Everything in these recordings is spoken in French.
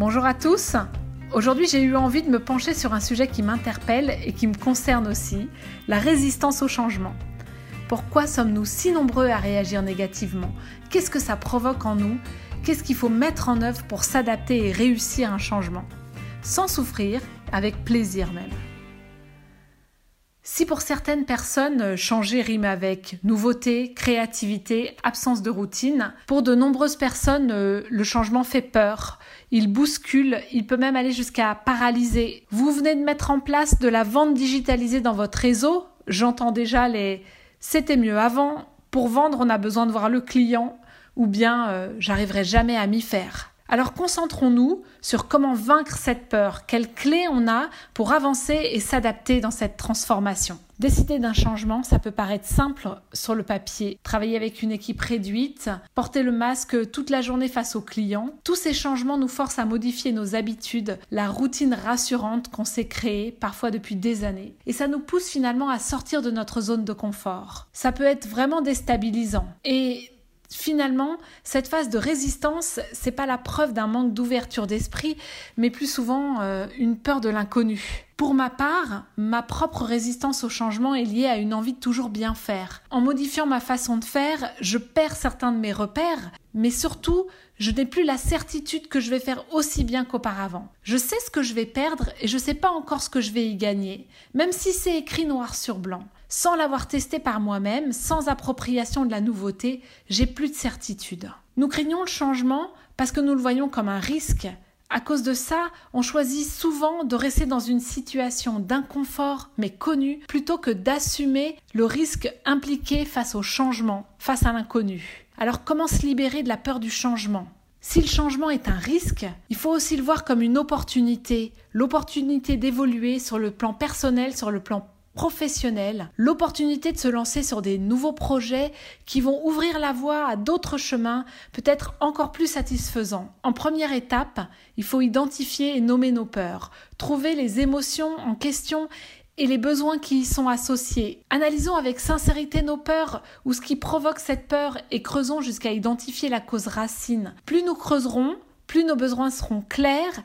Bonjour à tous. Aujourd'hui, j'ai eu envie de me pencher sur un sujet qui m'interpelle et qui me concerne aussi, la résistance au changement. Pourquoi sommes-nous si nombreux à réagir négativement? Qu'est-ce que ça provoque en nous? Qu'est-ce qu'il faut mettre en œuvre pour s'adapter et réussir un changement? Sans souffrir, avec plaisir même. Si pour certaines personnes, changer rime avec nouveauté, créativité, absence de routine, pour de nombreuses personnes, le changement fait peur, il bouscule, il peut même aller jusqu'à paralyser. Vous venez de mettre en place de la vente digitalisée dans votre réseau. J'entends déjà les c'était mieux avant. Pour vendre, on a besoin de voir le client ou bien euh, j'arriverai jamais à m'y faire. Alors concentrons-nous sur comment vaincre cette peur, quelles clés on a pour avancer et s'adapter dans cette transformation? Décider d'un changement, ça peut paraître simple sur le papier. Travailler avec une équipe réduite, porter le masque toute la journée face aux clients, tous ces changements nous forcent à modifier nos habitudes, la routine rassurante qu'on s'est créée parfois depuis des années. Et ça nous pousse finalement à sortir de notre zone de confort. Ça peut être vraiment déstabilisant. Et Finalement, cette phase de résistance, c'est pas la preuve d'un manque d'ouverture d'esprit, mais plus souvent euh, une peur de l'inconnu. Pour ma part, ma propre résistance au changement est liée à une envie de toujours bien faire. En modifiant ma façon de faire, je perds certains de mes repères, mais surtout, je n'ai plus la certitude que je vais faire aussi bien qu'auparavant. Je sais ce que je vais perdre et je ne sais pas encore ce que je vais y gagner, même si c'est écrit noir sur blanc. Sans l'avoir testé par moi-même, sans appropriation de la nouveauté, j'ai plus de certitude. Nous craignons le changement parce que nous le voyons comme un risque. À cause de ça, on choisit souvent de rester dans une situation d'inconfort mais connu plutôt que d'assumer le risque impliqué face au changement, face à l'inconnu. Alors comment se libérer de la peur du changement? Si le changement est un risque, il faut aussi le voir comme une opportunité, l'opportunité d'évoluer sur le plan personnel, sur le plan professionnel, l'opportunité de se lancer sur des nouveaux projets qui vont ouvrir la voie à d'autres chemins peut-être encore plus satisfaisants. En première étape, il faut identifier et nommer nos peurs, trouver les émotions en question et les besoins qui y sont associés. Analysons avec sincérité nos peurs ou ce qui provoque cette peur et creusons jusqu'à identifier la cause racine. Plus nous creuserons, plus nos besoins seront clairs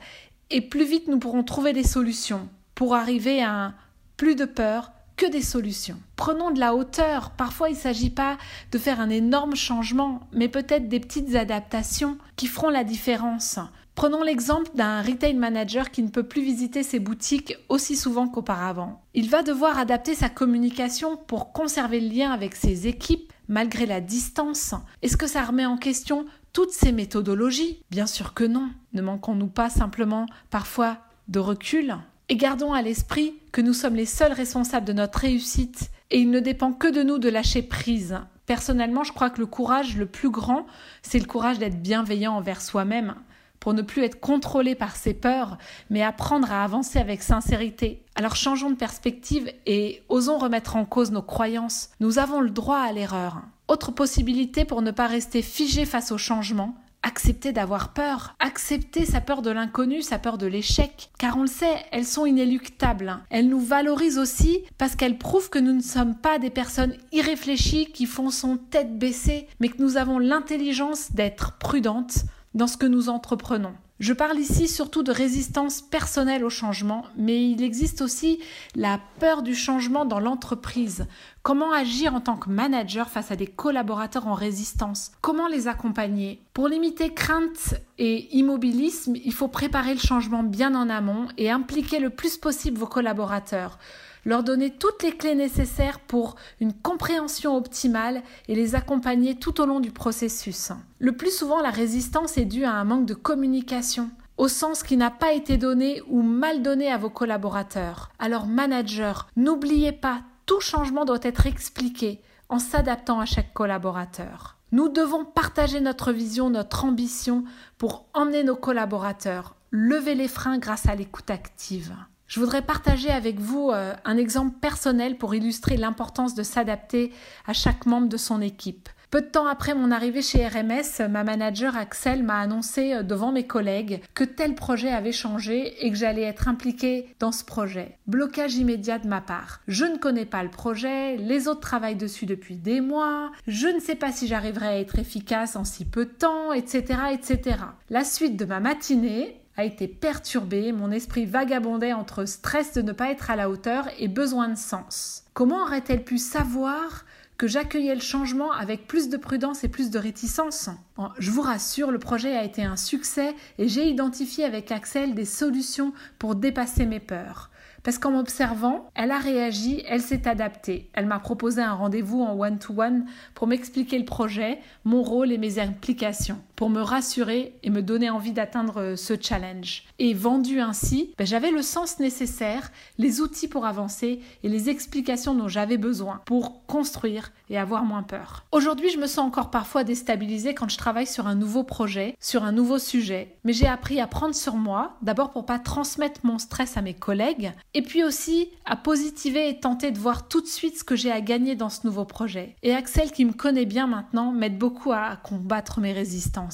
et plus vite nous pourrons trouver des solutions pour arriver à un plus de peur que des solutions. Prenons de la hauteur. Parfois, il ne s'agit pas de faire un énorme changement, mais peut-être des petites adaptations qui feront la différence. Prenons l'exemple d'un retail manager qui ne peut plus visiter ses boutiques aussi souvent qu'auparavant. Il va devoir adapter sa communication pour conserver le lien avec ses équipes malgré la distance. Est-ce que ça remet en question toutes ces méthodologies? Bien sûr que non. Ne manquons-nous pas simplement parfois de recul? Et gardons à l'esprit que nous sommes les seuls responsables de notre réussite et il ne dépend que de nous de lâcher prise. Personnellement, je crois que le courage le plus grand, c'est le courage d'être bienveillant envers soi-même, pour ne plus être contrôlé par ses peurs, mais apprendre à avancer avec sincérité. Alors changeons de perspective et osons remettre en cause nos croyances. Nous avons le droit à l'erreur. Autre possibilité pour ne pas rester figé face au changement, accepter d'avoir peur, accepter sa peur de l'inconnu, sa peur de l'échec, car on le sait, elles sont inéluctables. Elles nous valorisent aussi parce qu'elles prouvent que nous ne sommes pas des personnes irréfléchies qui font son tête baissée, mais que nous avons l'intelligence d'être prudentes dans ce que nous entreprenons. Je parle ici surtout de résistance personnelle au changement, mais il existe aussi la peur du changement dans l'entreprise. Comment agir en tant que manager face à des collaborateurs en résistance? Comment les accompagner? Pour limiter crainte et immobilisme, il faut préparer le changement bien en amont et impliquer le plus possible vos collaborateurs leur donner toutes les clés nécessaires pour une compréhension optimale et les accompagner tout au long du processus. Le plus souvent, la résistance est due à un manque de communication au sens qui n'a pas été donné ou mal donné à vos collaborateurs. Alors manager, n'oubliez pas, tout changement doit être expliqué en s'adaptant à chaque collaborateur. Nous devons partager notre vision, notre ambition pour emmener nos collaborateurs lever les freins grâce à l'écoute active. Je voudrais partager avec vous euh, un exemple personnel pour illustrer l'importance de s'adapter à chaque membre de son équipe. Peu de temps après mon arrivée chez RMS, ma manager Axel m'a annoncé euh, devant mes collègues que tel projet avait changé et que j'allais être impliquée dans ce projet. Blocage immédiat de ma part. Je ne connais pas le projet, les autres travaillent dessus depuis des mois, je ne sais pas si j'arriverai à être efficace en si peu de temps, etc., etc. La suite de ma matinée, a été perturbée, mon esprit vagabondait entre stress de ne pas être à la hauteur et besoin de sens. Comment aurait-elle pu savoir que j'accueillais le changement avec plus de prudence et plus de réticence? Je vous rassure, le projet a été un succès et j'ai identifié avec Axel des solutions pour dépasser mes peurs. Parce qu'en m'observant, elle a réagi, elle s'est adaptée. Elle m'a proposé un rendez-vous en one-to-one pour m'expliquer le projet, mon rôle et mes implications, pour me rassurer et me donner envie d'atteindre ce challenge. Et vendu ainsi, ben, j'avais le sens nécessaire, les outils pour avancer et les explications dont j'avais besoin pour construire et avoir moins peur. Aujourd'hui, je me sens encore parfois déstabilisée quand je travaille sur un nouveau projet, sur un nouveau sujet, mais j'ai appris à prendre sur moi, d'abord pour pas transmettre mon stress à mes collègues et puis aussi à positiver et tenter de voir tout de suite ce que j'ai à gagner dans ce nouveau projet. Et Axel, qui me connaît bien maintenant, m'aide beaucoup à combattre mes résistances.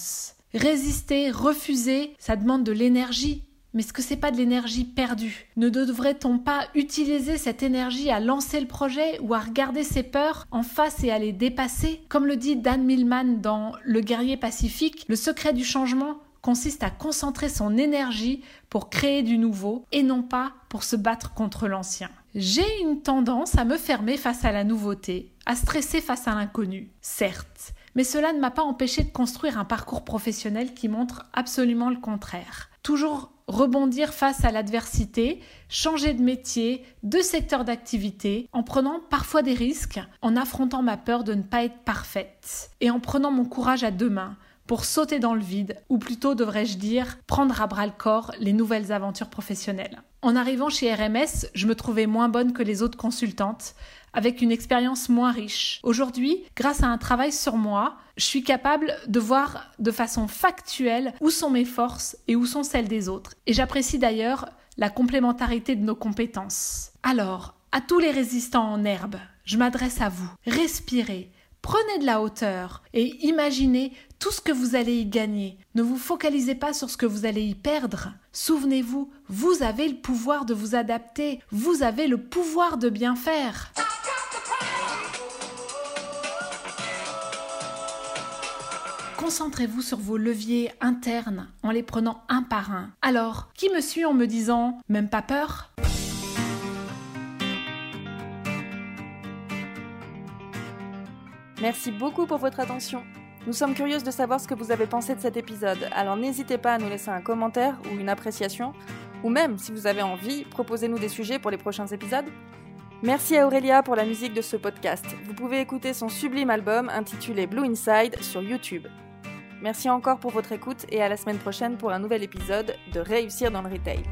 Résister, refuser, ça demande de l'énergie. Mais est-ce que c'est pas de l'énergie perdue? Ne devrait-on pas utiliser cette énergie à lancer le projet ou à regarder ses peurs en face et à les dépasser? Comme le dit Dan Millman dans Le guerrier pacifique, le secret du changement, consiste à concentrer son énergie pour créer du nouveau et non pas pour se battre contre l'ancien. J'ai une tendance à me fermer face à la nouveauté, à stresser face à l'inconnu, certes, mais cela ne m'a pas empêché de construire un parcours professionnel qui montre absolument le contraire. Toujours rebondir face à l'adversité, changer de métier, de secteur d'activité, en prenant parfois des risques, en affrontant ma peur de ne pas être parfaite, et en prenant mon courage à deux mains, pour sauter dans le vide, ou plutôt devrais-je dire prendre à bras le corps les nouvelles aventures professionnelles. En arrivant chez RMS, je me trouvais moins bonne que les autres consultantes, avec une expérience moins riche. Aujourd'hui, grâce à un travail sur moi, je suis capable de voir de façon factuelle où sont mes forces et où sont celles des autres. Et j'apprécie d'ailleurs la complémentarité de nos compétences. Alors, à tous les résistants en herbe, je m'adresse à vous. Respirez, Prenez de la hauteur et imaginez tout ce que vous allez y gagner. Ne vous focalisez pas sur ce que vous allez y perdre. Souvenez-vous, vous avez le pouvoir de vous adapter, vous avez le pouvoir de bien faire. Concentrez-vous sur vos leviers internes en les prenant un par un. Alors, qui me suit en me disant même pas peur? Merci beaucoup pour votre attention. Nous sommes curieuses de savoir ce que vous avez pensé de cet épisode, alors n'hésitez pas à nous laisser un commentaire ou une appréciation, ou même, si vous avez envie, proposez-nous des sujets pour les prochains épisodes. Merci à Aurélia pour la musique de ce podcast. Vous pouvez écouter son sublime album intitulé Blue Inside sur YouTube. Merci encore pour votre écoute et à la semaine prochaine pour un nouvel épisode de Réussir dans le Retail.